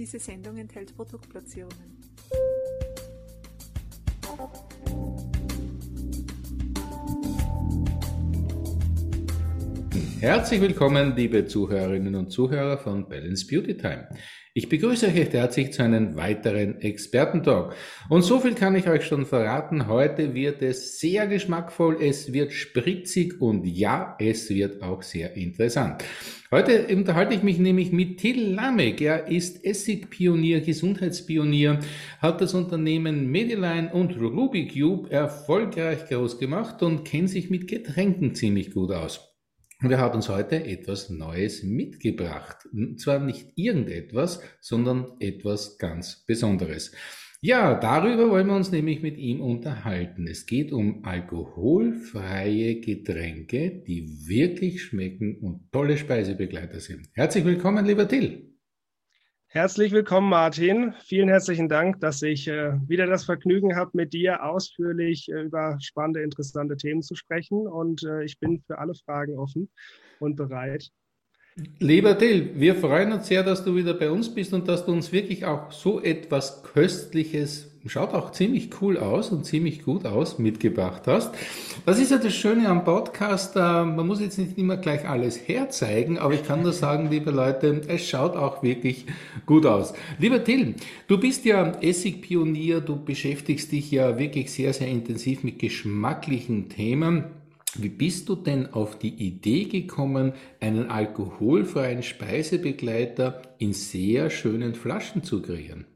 Diese Sendung enthält Produktplatzierungen. Herzlich willkommen, liebe Zuhörerinnen und Zuhörer von Balance Beauty Time. Ich begrüße euch recht herzlich zu einem weiteren Expertentalk. Und so viel kann ich euch schon verraten. Heute wird es sehr geschmackvoll, es wird spritzig und ja, es wird auch sehr interessant. Heute unterhalte ich mich nämlich mit Till Lamek. Er ist Essigpionier, Gesundheitspionier, hat das Unternehmen Mediline und Ruby Cube erfolgreich groß gemacht und kennt sich mit Getränken ziemlich gut aus. Er hat uns heute etwas Neues mitgebracht. Und zwar nicht irgendetwas, sondern etwas ganz Besonderes. Ja, darüber wollen wir uns nämlich mit ihm unterhalten. Es geht um alkoholfreie Getränke, die wirklich schmecken und tolle Speisebegleiter sind. Herzlich willkommen, lieber Till. Herzlich willkommen, Martin. Vielen herzlichen Dank, dass ich äh, wieder das Vergnügen habe, mit dir ausführlich äh, über spannende, interessante Themen zu sprechen. Und äh, ich bin für alle Fragen offen und bereit. Lieber Till, wir freuen uns sehr, dass du wieder bei uns bist und dass du uns wirklich auch so etwas Köstliches schaut auch ziemlich cool aus und ziemlich gut aus, mitgebracht hast. Das ist ja das Schöne am Podcast, äh, man muss jetzt nicht immer gleich alles herzeigen, aber ich kann nur sagen, liebe Leute, es schaut auch wirklich gut aus. Lieber Till, du bist ja Essigpionier, du beschäftigst dich ja wirklich sehr, sehr intensiv mit geschmacklichen Themen. Wie bist du denn auf die Idee gekommen, einen alkoholfreien Speisebegleiter in sehr schönen Flaschen zu kreieren?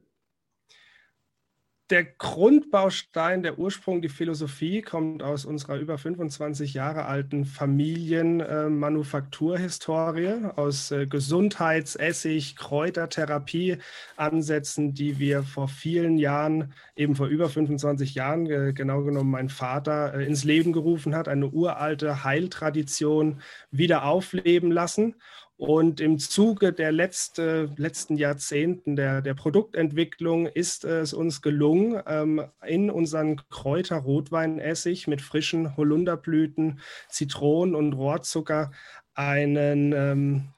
Der Grundbaustein, der Ursprung, die Philosophie kommt aus unserer über 25 Jahre alten Familienmanufakturhistorie, äh, aus äh, Gesundheits-, Essig-, Kräutertherapie Ansätzen, die wir vor vielen Jahren, eben vor über 25 Jahren, äh, genau genommen mein Vater, äh, ins Leben gerufen hat, eine uralte Heiltradition wieder aufleben lassen. Und im Zuge der letzte, letzten Jahrzehnten der, der Produktentwicklung ist es uns gelungen, ähm, in unseren Kräuter-Rotweinessig mit frischen Holunderblüten, Zitronen und Rohrzucker einen ähm,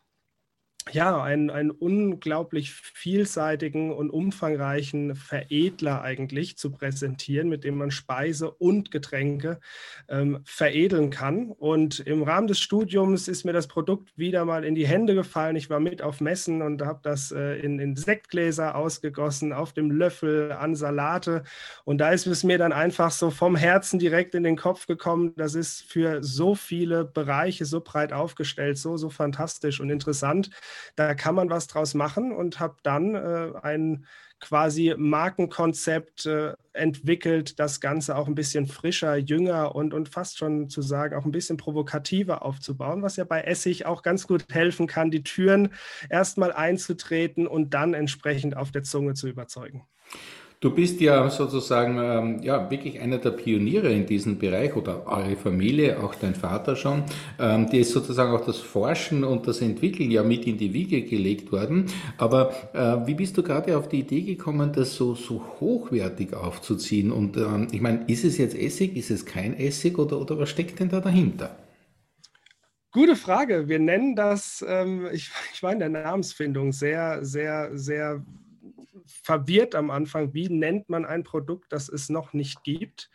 ja, einen, einen unglaublich vielseitigen und umfangreichen Veredler eigentlich zu präsentieren, mit dem man Speise und Getränke ähm, veredeln kann. Und im Rahmen des Studiums ist mir das Produkt wieder mal in die Hände gefallen. Ich war mit auf Messen und habe das äh, in, in Sektgläser ausgegossen, auf dem Löffel, an Salate. Und da ist es mir dann einfach so vom Herzen direkt in den Kopf gekommen. Das ist für so viele Bereiche so breit aufgestellt, so, so fantastisch und interessant da kann man was draus machen und habe dann äh, ein quasi Markenkonzept äh, entwickelt, das Ganze auch ein bisschen frischer, jünger und, und fast schon zu sagen, auch ein bisschen provokativer aufzubauen, was ja bei Essig auch ganz gut helfen kann, die Türen erstmal einzutreten und dann entsprechend auf der Zunge zu überzeugen. Du bist ja sozusagen ähm, ja wirklich einer der Pioniere in diesem Bereich oder eure Familie, auch dein Vater schon, ähm, die ist sozusagen auch das Forschen und das Entwickeln ja mit in die Wiege gelegt worden. Aber äh, wie bist du gerade auf die Idee gekommen, das so so hochwertig aufzuziehen? Und ähm, ich meine, ist es jetzt Essig, ist es kein Essig oder oder was steckt denn da dahinter? Gute Frage. Wir nennen das, ähm, ich, ich war in der Namensfindung sehr, sehr, sehr verwirrt am Anfang, wie nennt man ein Produkt, das es noch nicht gibt.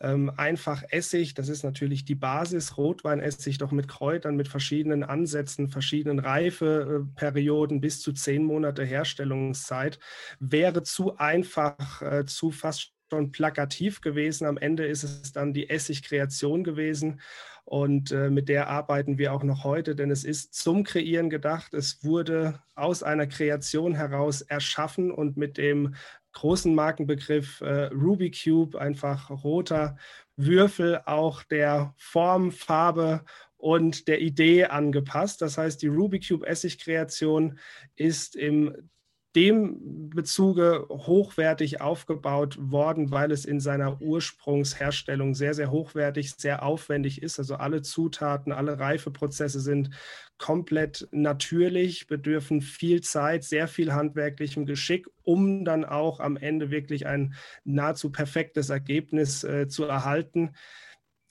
Ähm, einfach Essig, das ist natürlich die Basis, Rotweinessig, doch mit Kräutern, mit verschiedenen Ansätzen, verschiedenen Reifeperioden bis zu zehn Monate Herstellungszeit, wäre zu einfach, äh, zu fast schon plakativ gewesen. Am Ende ist es dann die Essigkreation gewesen. Und äh, mit der arbeiten wir auch noch heute, denn es ist zum Kreieren gedacht. Es wurde aus einer Kreation heraus erschaffen und mit dem großen Markenbegriff äh, Ruby Cube, einfach roter Würfel, auch der Form, Farbe und der Idee angepasst. Das heißt, die Ruby Cube Essigkreation ist im dem Bezuge hochwertig aufgebaut worden, weil es in seiner Ursprungsherstellung sehr, sehr hochwertig, sehr aufwendig ist. Also alle Zutaten, alle Reifeprozesse sind komplett natürlich, bedürfen viel Zeit, sehr viel handwerklichem Geschick, um dann auch am Ende wirklich ein nahezu perfektes Ergebnis äh, zu erhalten.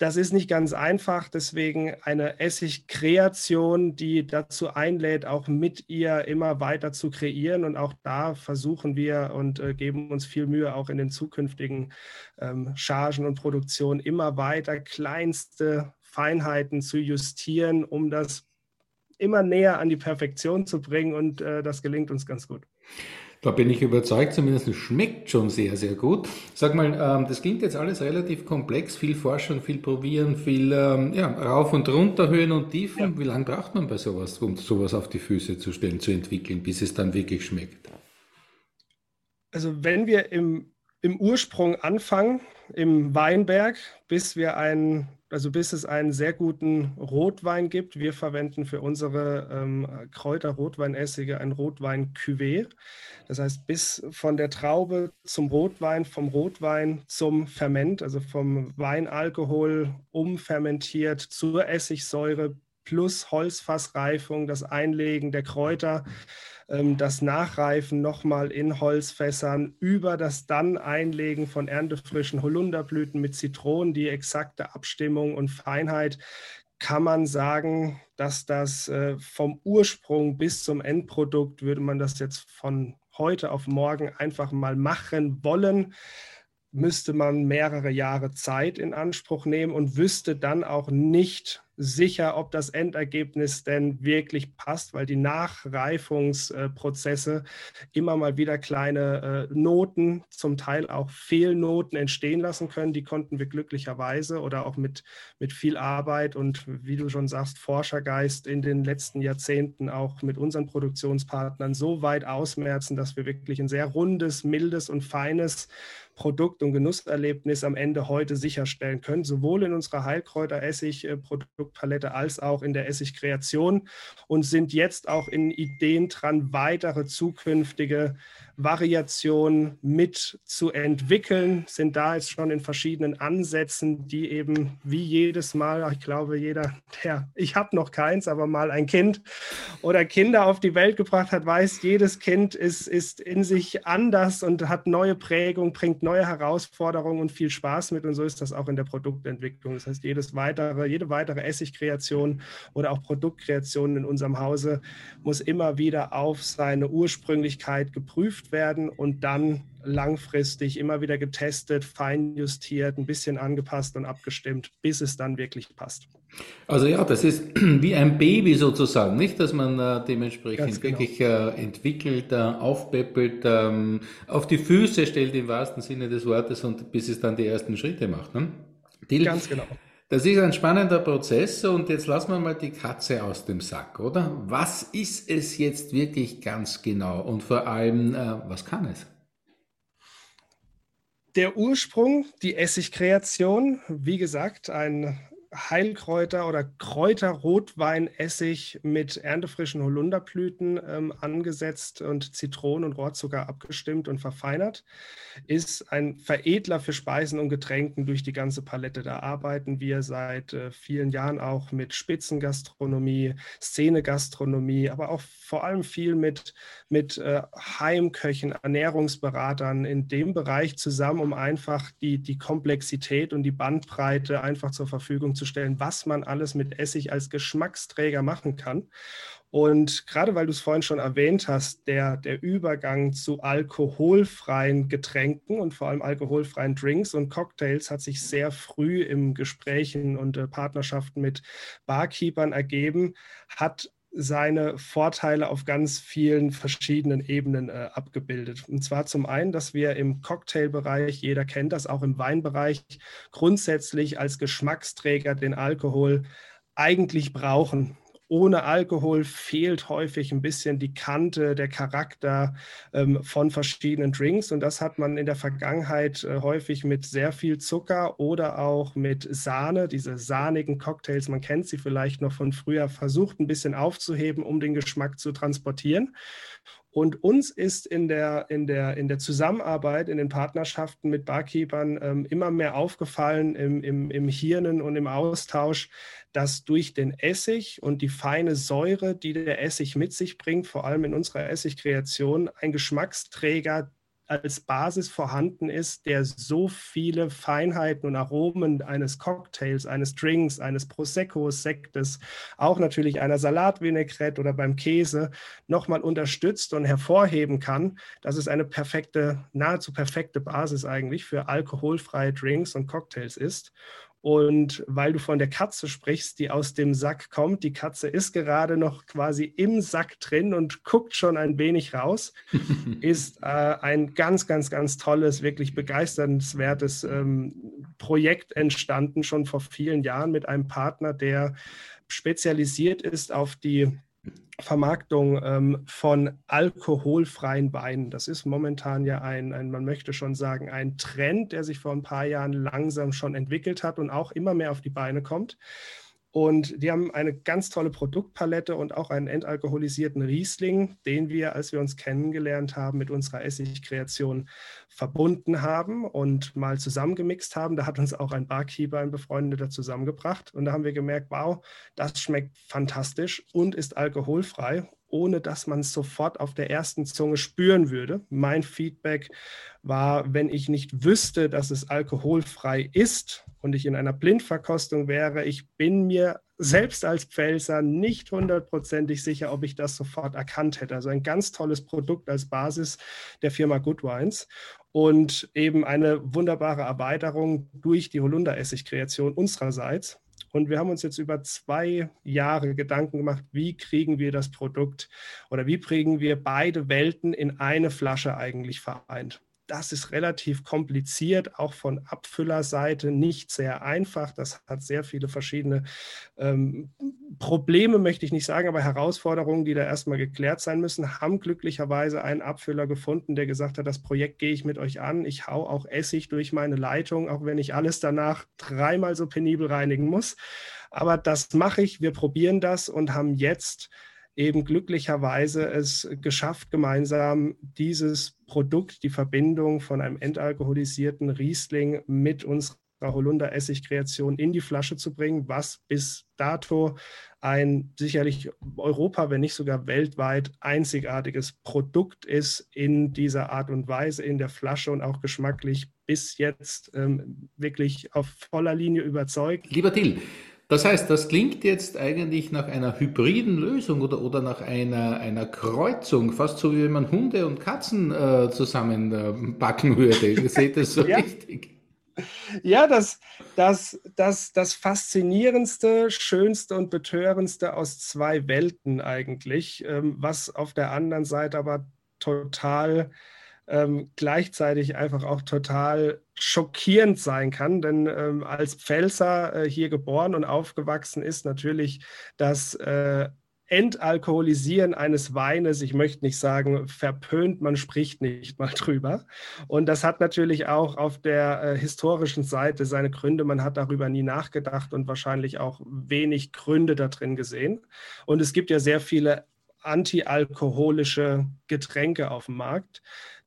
Das ist nicht ganz einfach, deswegen eine Essigkreation, die dazu einlädt, auch mit ihr immer weiter zu kreieren. Und auch da versuchen wir und äh, geben uns viel Mühe, auch in den zukünftigen ähm, Chargen und Produktionen immer weiter kleinste Feinheiten zu justieren, um das immer näher an die Perfektion zu bringen. Und äh, das gelingt uns ganz gut. Da bin ich überzeugt, zumindest schmeckt schon sehr, sehr gut. Sag mal, ähm, das klingt jetzt alles relativ komplex, viel Forschung, viel Probieren, viel ähm, ja, rauf und runter, Höhen und Tiefen. Ja. Wie lange braucht man bei sowas, um sowas auf die Füße zu stellen, zu entwickeln, bis es dann wirklich schmeckt? Also wenn wir im, im Ursprung anfangen, im Weinberg, bis wir einen also bis es einen sehr guten Rotwein gibt. Wir verwenden für unsere ähm, Kräuter-Rotweinessige ein Rotwein-Cuvée. Das heißt, bis von der Traube zum Rotwein, vom Rotwein zum Ferment, also vom Weinalkohol umfermentiert zur Essigsäure plus Holzfassreifung, das Einlegen der Kräuter das Nachreifen nochmal in Holzfässern, über das dann Einlegen von erntefrischen Holunderblüten mit Zitronen, die exakte Abstimmung und Feinheit, kann man sagen, dass das äh, vom Ursprung bis zum Endprodukt, würde man das jetzt von heute auf morgen einfach mal machen wollen, müsste man mehrere Jahre Zeit in Anspruch nehmen und wüsste dann auch nicht, sicher, ob das Endergebnis denn wirklich passt, weil die Nachreifungsprozesse immer mal wieder kleine äh, Noten, zum Teil auch Fehlnoten entstehen lassen können. Die konnten wir glücklicherweise oder auch mit, mit viel Arbeit und wie du schon sagst, Forschergeist in den letzten Jahrzehnten auch mit unseren Produktionspartnern so weit ausmerzen, dass wir wirklich ein sehr rundes, mildes und feines Produkt- und Genusserlebnis am Ende heute sicherstellen können, sowohl in unserer Heilkräuter-Essig-Produktpalette als auch in der Essigkreation und sind jetzt auch in Ideen dran, weitere zukünftige Variationen mit zu entwickeln, sind da jetzt schon in verschiedenen Ansätzen, die eben wie jedes Mal, ich glaube, jeder, der, ich habe noch keins, aber mal ein Kind oder Kinder auf die Welt gebracht hat, weiß, jedes Kind ist, ist in sich anders und hat neue Prägung, bringt neue Herausforderungen und viel Spaß mit und so ist das auch in der Produktentwicklung. Das heißt, jedes weitere, jede weitere Essigkreation oder auch Produktkreation in unserem Hause muss immer wieder auf seine Ursprünglichkeit geprüft werden und dann langfristig immer wieder getestet, feinjustiert, ein bisschen angepasst und abgestimmt, bis es dann wirklich passt. Also ja, das ist wie ein Baby sozusagen, nicht, dass man äh, dementsprechend genau. wirklich äh, entwickelt, äh, aufpäppelt, ähm, auf die Füße stellt im wahrsten Sinne des Wortes und bis es dann die ersten Schritte macht. Ne? Ganz genau. Das ist ein spannender Prozess und jetzt lassen wir mal die Katze aus dem Sack, oder? Was ist es jetzt wirklich ganz genau und vor allem, äh, was kann es? Der Ursprung, die Essigkreation, wie gesagt, ein Heilkräuter oder Kräuterrotweinessig mit erntefrischen Holunderblüten ähm, angesetzt und Zitronen und Rohrzucker abgestimmt und verfeinert, ist ein Veredler für Speisen und Getränken durch die ganze Palette. Da arbeiten wir seit äh, vielen Jahren auch mit Spitzengastronomie, Szenegastronomie, aber auch vor allem viel mit, mit äh, Heimköchen, Ernährungsberatern in dem Bereich zusammen, um einfach die, die Komplexität und die Bandbreite einfach zur Verfügung zu darzustellen, was man alles mit Essig als Geschmacksträger machen kann. Und gerade weil du es vorhin schon erwähnt hast, der, der Übergang zu alkoholfreien Getränken und vor allem alkoholfreien Drinks und Cocktails hat sich sehr früh im Gesprächen und äh, Partnerschaften mit Barkeepern ergeben, hat seine Vorteile auf ganz vielen verschiedenen Ebenen äh, abgebildet. Und zwar zum einen, dass wir im Cocktailbereich, jeder kennt das, auch im Weinbereich, grundsätzlich als Geschmacksträger den Alkohol eigentlich brauchen ohne Alkohol fehlt häufig ein bisschen die Kante, der Charakter ähm, von verschiedenen Drinks. Und das hat man in der Vergangenheit äh, häufig mit sehr viel Zucker oder auch mit Sahne, diese sahnigen Cocktails, man kennt sie vielleicht noch von früher, versucht ein bisschen aufzuheben, um den Geschmack zu transportieren. Und uns ist in der, in der, in der Zusammenarbeit, in den Partnerschaften mit Barkeepern ähm, immer mehr aufgefallen im, im, im Hirnen und im Austausch, dass durch den Essig und die feine Säure, die der Essig mit sich bringt, vor allem in unserer Essigkreation, ein Geschmacksträger als Basis vorhanden ist, der so viele Feinheiten und Aromen eines Cocktails, eines Drinks, eines Proseccos, Sektes, auch natürlich einer Salatvinaigrette oder beim Käse nochmal unterstützt und hervorheben kann. Das ist eine perfekte, nahezu perfekte Basis eigentlich für alkoholfreie Drinks und Cocktails ist. Und weil du von der Katze sprichst, die aus dem Sack kommt, die Katze ist gerade noch quasi im Sack drin und guckt schon ein wenig raus, ist äh, ein ganz, ganz, ganz tolles, wirklich begeisternswertes ähm, Projekt entstanden, schon vor vielen Jahren mit einem Partner, der spezialisiert ist auf die Vermarktung ähm, von alkoholfreien Weinen. Das ist momentan ja ein, ein, man möchte schon sagen, ein Trend, der sich vor ein paar Jahren langsam schon entwickelt hat und auch immer mehr auf die Beine kommt. Und die haben eine ganz tolle Produktpalette und auch einen entalkoholisierten Riesling, den wir, als wir uns kennengelernt haben, mit unserer Essigkreation verbunden haben und mal zusammengemixt haben. Da hat uns auch ein Barkeeper, ein Befreundeter zusammengebracht. Und da haben wir gemerkt, wow, das schmeckt fantastisch und ist alkoholfrei ohne dass man es sofort auf der ersten Zunge spüren würde. Mein Feedback war, wenn ich nicht wüsste, dass es alkoholfrei ist und ich in einer Blindverkostung wäre, ich bin mir selbst als Pfälzer nicht hundertprozentig sicher, ob ich das sofort erkannt hätte. Also ein ganz tolles Produkt als Basis der Firma Good Wines und eben eine wunderbare Erweiterung durch die Holunder-Essig-Kreation unsererseits. Und wir haben uns jetzt über zwei Jahre Gedanken gemacht, wie kriegen wir das Produkt oder wie kriegen wir beide Welten in eine Flasche eigentlich vereint. Das ist relativ kompliziert, auch von Abfüllerseite nicht sehr einfach. Das hat sehr viele verschiedene ähm, Probleme, möchte ich nicht sagen, aber Herausforderungen, die da erstmal geklärt sein müssen. Haben glücklicherweise einen Abfüller gefunden, der gesagt hat, das Projekt gehe ich mit euch an. Ich hau auch Essig durch meine Leitung, auch wenn ich alles danach dreimal so penibel reinigen muss. Aber das mache ich. Wir probieren das und haben jetzt eben glücklicherweise es geschafft, gemeinsam dieses Produkt, die Verbindung von einem entalkoholisierten Riesling mit unserer Holunder-Essig-Kreation in die Flasche zu bringen, was bis dato ein sicherlich Europa, wenn nicht sogar weltweit einzigartiges Produkt ist in dieser Art und Weise in der Flasche und auch geschmacklich bis jetzt ähm, wirklich auf voller Linie überzeugt. Lieber Till, das heißt, das klingt jetzt eigentlich nach einer hybriden Lösung oder, oder nach einer, einer Kreuzung, fast so wie wenn man Hunde und Katzen äh, zusammenpacken äh, würde. Seht ihr so ja. richtig? Ja, das, das, das, das Faszinierendste, Schönste und Betörendste aus zwei Welten eigentlich, ähm, was auf der anderen Seite aber total ähm, gleichzeitig einfach auch total schockierend sein kann. Denn ähm, als Pfälzer äh, hier geboren und aufgewachsen ist natürlich das äh, Entalkoholisieren eines Weines, ich möchte nicht sagen verpönt, man spricht nicht mal drüber. Und das hat natürlich auch auf der äh, historischen Seite seine Gründe. Man hat darüber nie nachgedacht und wahrscheinlich auch wenig Gründe da drin gesehen. Und es gibt ja sehr viele antialkoholische Getränke auf dem Markt.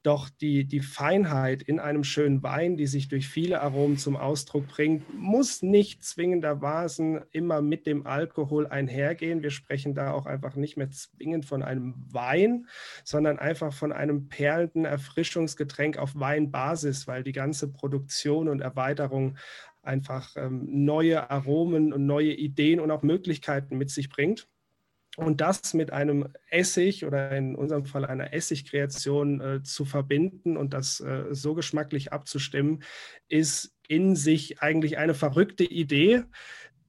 Doch die, die Feinheit in einem schönen Wein, die sich durch viele Aromen zum Ausdruck bringt, muss nicht zwingendermaßen immer mit dem Alkohol einhergehen. Wir sprechen da auch einfach nicht mehr zwingend von einem Wein, sondern einfach von einem perlenden Erfrischungsgetränk auf Weinbasis, weil die ganze Produktion und Erweiterung einfach ähm, neue Aromen und neue Ideen und auch Möglichkeiten mit sich bringt. Und das mit einem Essig oder in unserem Fall einer Essigkreation äh, zu verbinden und das äh, so geschmacklich abzustimmen, ist in sich eigentlich eine verrückte Idee,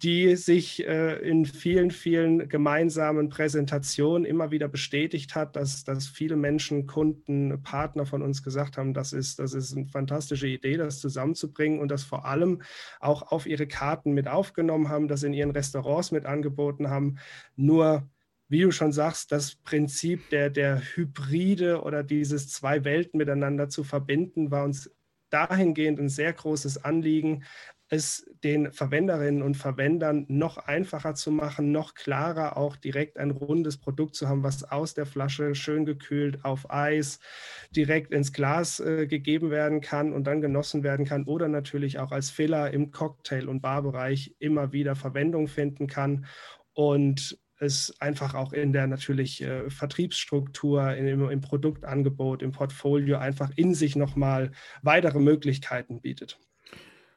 die sich äh, in vielen, vielen gemeinsamen Präsentationen immer wieder bestätigt hat, dass, dass viele Menschen, Kunden, Partner von uns gesagt haben, das ist, das ist eine fantastische Idee, das zusammenzubringen und das vor allem auch auf ihre Karten mit aufgenommen haben, das in ihren Restaurants mit angeboten haben. Nur wie du schon sagst, das Prinzip der, der Hybride oder dieses zwei Welten miteinander zu verbinden, war uns dahingehend ein sehr großes Anliegen, es den Verwenderinnen und Verwendern noch einfacher zu machen, noch klarer auch direkt ein rundes Produkt zu haben, was aus der Flasche schön gekühlt auf Eis direkt ins Glas äh, gegeben werden kann und dann genossen werden kann oder natürlich auch als Filler im Cocktail- und Barbereich immer wieder Verwendung finden kann. Und es einfach auch in der natürlich äh, Vertriebsstruktur, in, im, im, Produktangebot, im Portfolio einfach in sich nochmal weitere Möglichkeiten bietet.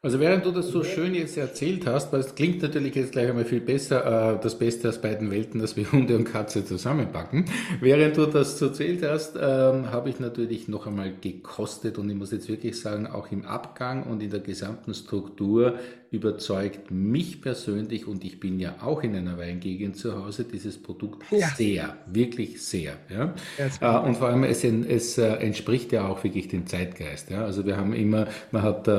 Also während du das so schön jetzt erzählt hast, weil es klingt natürlich jetzt gleich einmal viel besser, äh, das Beste aus beiden Welten, dass wir Hunde und Katze zusammenpacken. Während du das so erzählt hast, ähm, habe ich natürlich noch einmal gekostet und ich muss jetzt wirklich sagen, auch im Abgang und in der gesamten Struktur überzeugt mich persönlich und ich bin ja auch in einer Weingegend zu Hause, dieses Produkt ja. sehr, wirklich sehr. Ja? ja äh, und vor allem es, es äh, entspricht ja auch wirklich dem Zeitgeist. Ja? Also wir haben immer, man hat äh,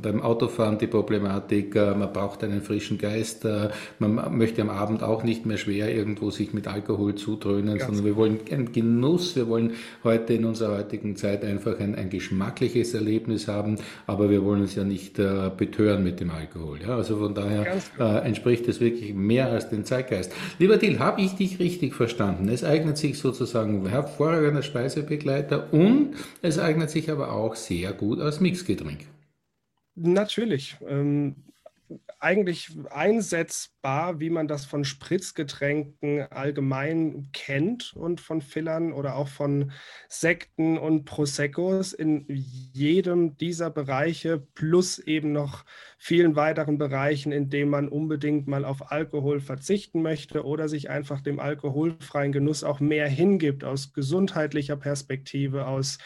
beim Autofahren die Problematik, äh, man braucht einen frischen Geist, äh, man möchte am Abend auch nicht mehr schwer irgendwo sich mit Alkohol zudröhnen, Ganz sondern wir wollen einen Genuss, wir wollen heute in unserer heutigen Zeit einfach ein, ein geschmackliches Erlebnis haben, aber wir wollen uns ja nicht äh, betören mit dem Alkohol. Alkohol. Ja, also von daher äh, entspricht es wirklich mehr als den Zeitgeist. Lieber Till, habe ich dich richtig verstanden? Es eignet sich sozusagen hervorragender Speisebegleiter und es eignet sich aber auch sehr gut als Mixgetränk. Natürlich. Ähm, eigentlich einsetzbar, wie man das von Spritzgetränken allgemein kennt und von Fillern oder auch von Sekten und Proseccos in jedem dieser Bereiche plus eben noch vielen weiteren Bereichen, in denen man unbedingt mal auf Alkohol verzichten möchte oder sich einfach dem alkoholfreien Genuss auch mehr hingibt aus gesundheitlicher Perspektive, aus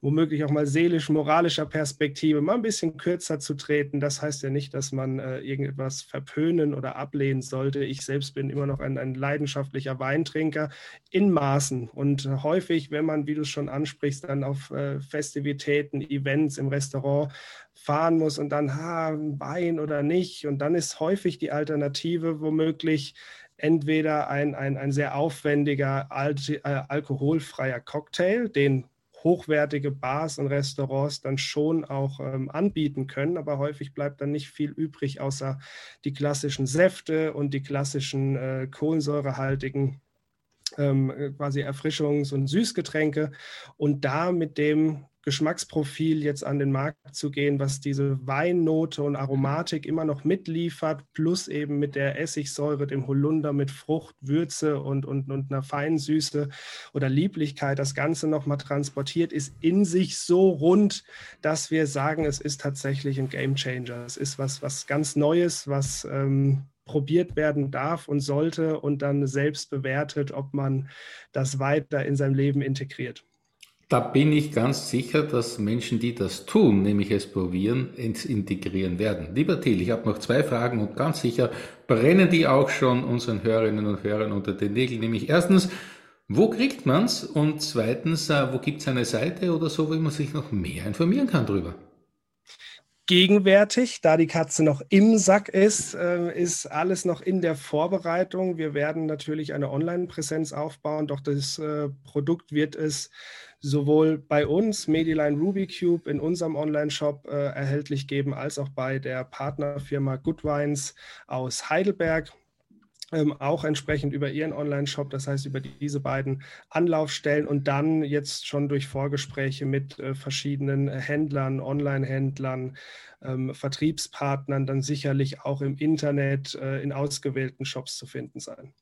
womöglich auch mal seelisch-moralischer Perspektive, mal ein bisschen kürzer zu treten. Das heißt ja nicht, dass man äh, irgendetwas verpönen oder ablehnen sollte. Ich selbst bin immer noch ein, ein leidenschaftlicher Weintrinker in Maßen und häufig, wenn man, wie du es schon ansprichst, dann auf äh, Festivitäten, Events im Restaurant fahren muss und dann, ha, Wein oder nicht. Und dann ist häufig die Alternative womöglich entweder ein, ein, ein sehr aufwendiger Al äh, alkoholfreier Cocktail, den hochwertige Bars und Restaurants dann schon auch ähm, anbieten können, aber häufig bleibt dann nicht viel übrig, außer die klassischen Säfte und die klassischen äh, kohlensäurehaltigen ähm, quasi Erfrischungs- und Süßgetränke und da mit dem Geschmacksprofil jetzt an den Markt zu gehen, was diese Weinnote und Aromatik immer noch mitliefert, plus eben mit der Essigsäure, dem Holunder mit Frucht, Würze und, und, und einer feinen Süße oder Lieblichkeit das Ganze nochmal transportiert, ist in sich so rund, dass wir sagen, es ist tatsächlich ein Game Changer. Es ist was, was ganz Neues, was ähm, probiert werden darf und sollte und dann selbst bewertet, ob man das weiter in sein Leben integriert. Da bin ich ganz sicher, dass Menschen, die das tun, nämlich es probieren, ins Integrieren werden. Lieber Thiel, ich habe noch zwei Fragen und ganz sicher brennen die auch schon unseren Hörerinnen und Hörern unter den Nägeln. Nämlich erstens, wo kriegt man's? Und zweitens, äh, wo gibt's eine Seite oder so, wo man sich noch mehr informieren kann drüber? Gegenwärtig, da die Katze noch im Sack ist, äh, ist alles noch in der Vorbereitung. Wir werden natürlich eine Online-Präsenz aufbauen, doch das äh, Produkt wird es sowohl bei uns, Mediline Rubycube, in unserem Online-Shop äh, erhältlich geben, als auch bei der Partnerfirma Goodwines aus Heidelberg. Ähm, auch entsprechend über ihren Online-Shop, das heißt über die, diese beiden Anlaufstellen und dann jetzt schon durch Vorgespräche mit äh, verschiedenen Händlern, Online-Händlern, ähm, Vertriebspartnern dann sicherlich auch im Internet äh, in ausgewählten Shops zu finden sein.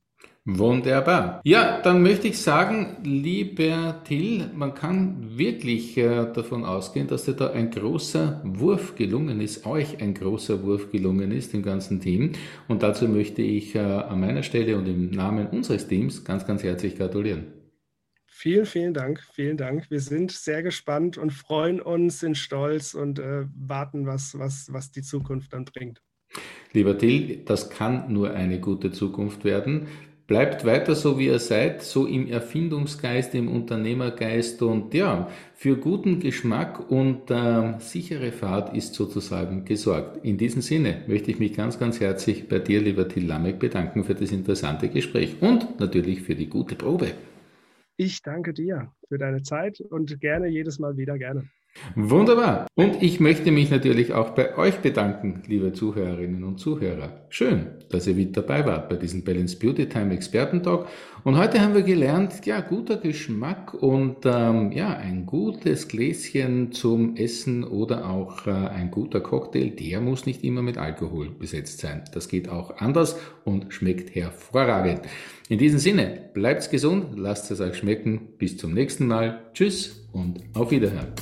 Wunderbar. Ja, dann möchte ich sagen, lieber Till, man kann wirklich äh, davon ausgehen, dass dir da ein großer Wurf gelungen ist, euch ein großer Wurf gelungen ist, dem ganzen Team. Und dazu möchte ich äh, an meiner Stelle und im Namen unseres Teams ganz, ganz herzlich gratulieren. Vielen, vielen Dank, vielen Dank. Wir sind sehr gespannt und freuen uns, sind stolz und äh, warten, was, was, was die Zukunft dann bringt. Lieber Till, das kann nur eine gute Zukunft werden. Bleibt weiter so, wie ihr seid, so im Erfindungsgeist, im Unternehmergeist und ja, für guten Geschmack und äh, sichere Fahrt ist sozusagen gesorgt. In diesem Sinne möchte ich mich ganz, ganz herzlich bei dir, lieber Till Lamek, bedanken für das interessante Gespräch und natürlich für die gute Probe. Ich danke dir für deine Zeit und gerne jedes Mal wieder gerne. Wunderbar. Und ich möchte mich natürlich auch bei euch bedanken, liebe Zuhörerinnen und Zuhörer. Schön, dass ihr mit dabei wart bei diesem Balance Beauty Time Expertentalk. Und heute haben wir gelernt, ja, guter Geschmack und ähm, ja, ein gutes Gläschen zum Essen oder auch äh, ein guter Cocktail, der muss nicht immer mit Alkohol besetzt sein. Das geht auch anders und schmeckt hervorragend. In diesem Sinne, bleibt's gesund, lasst es euch schmecken. Bis zum nächsten Mal. Tschüss und auf Wiederhören.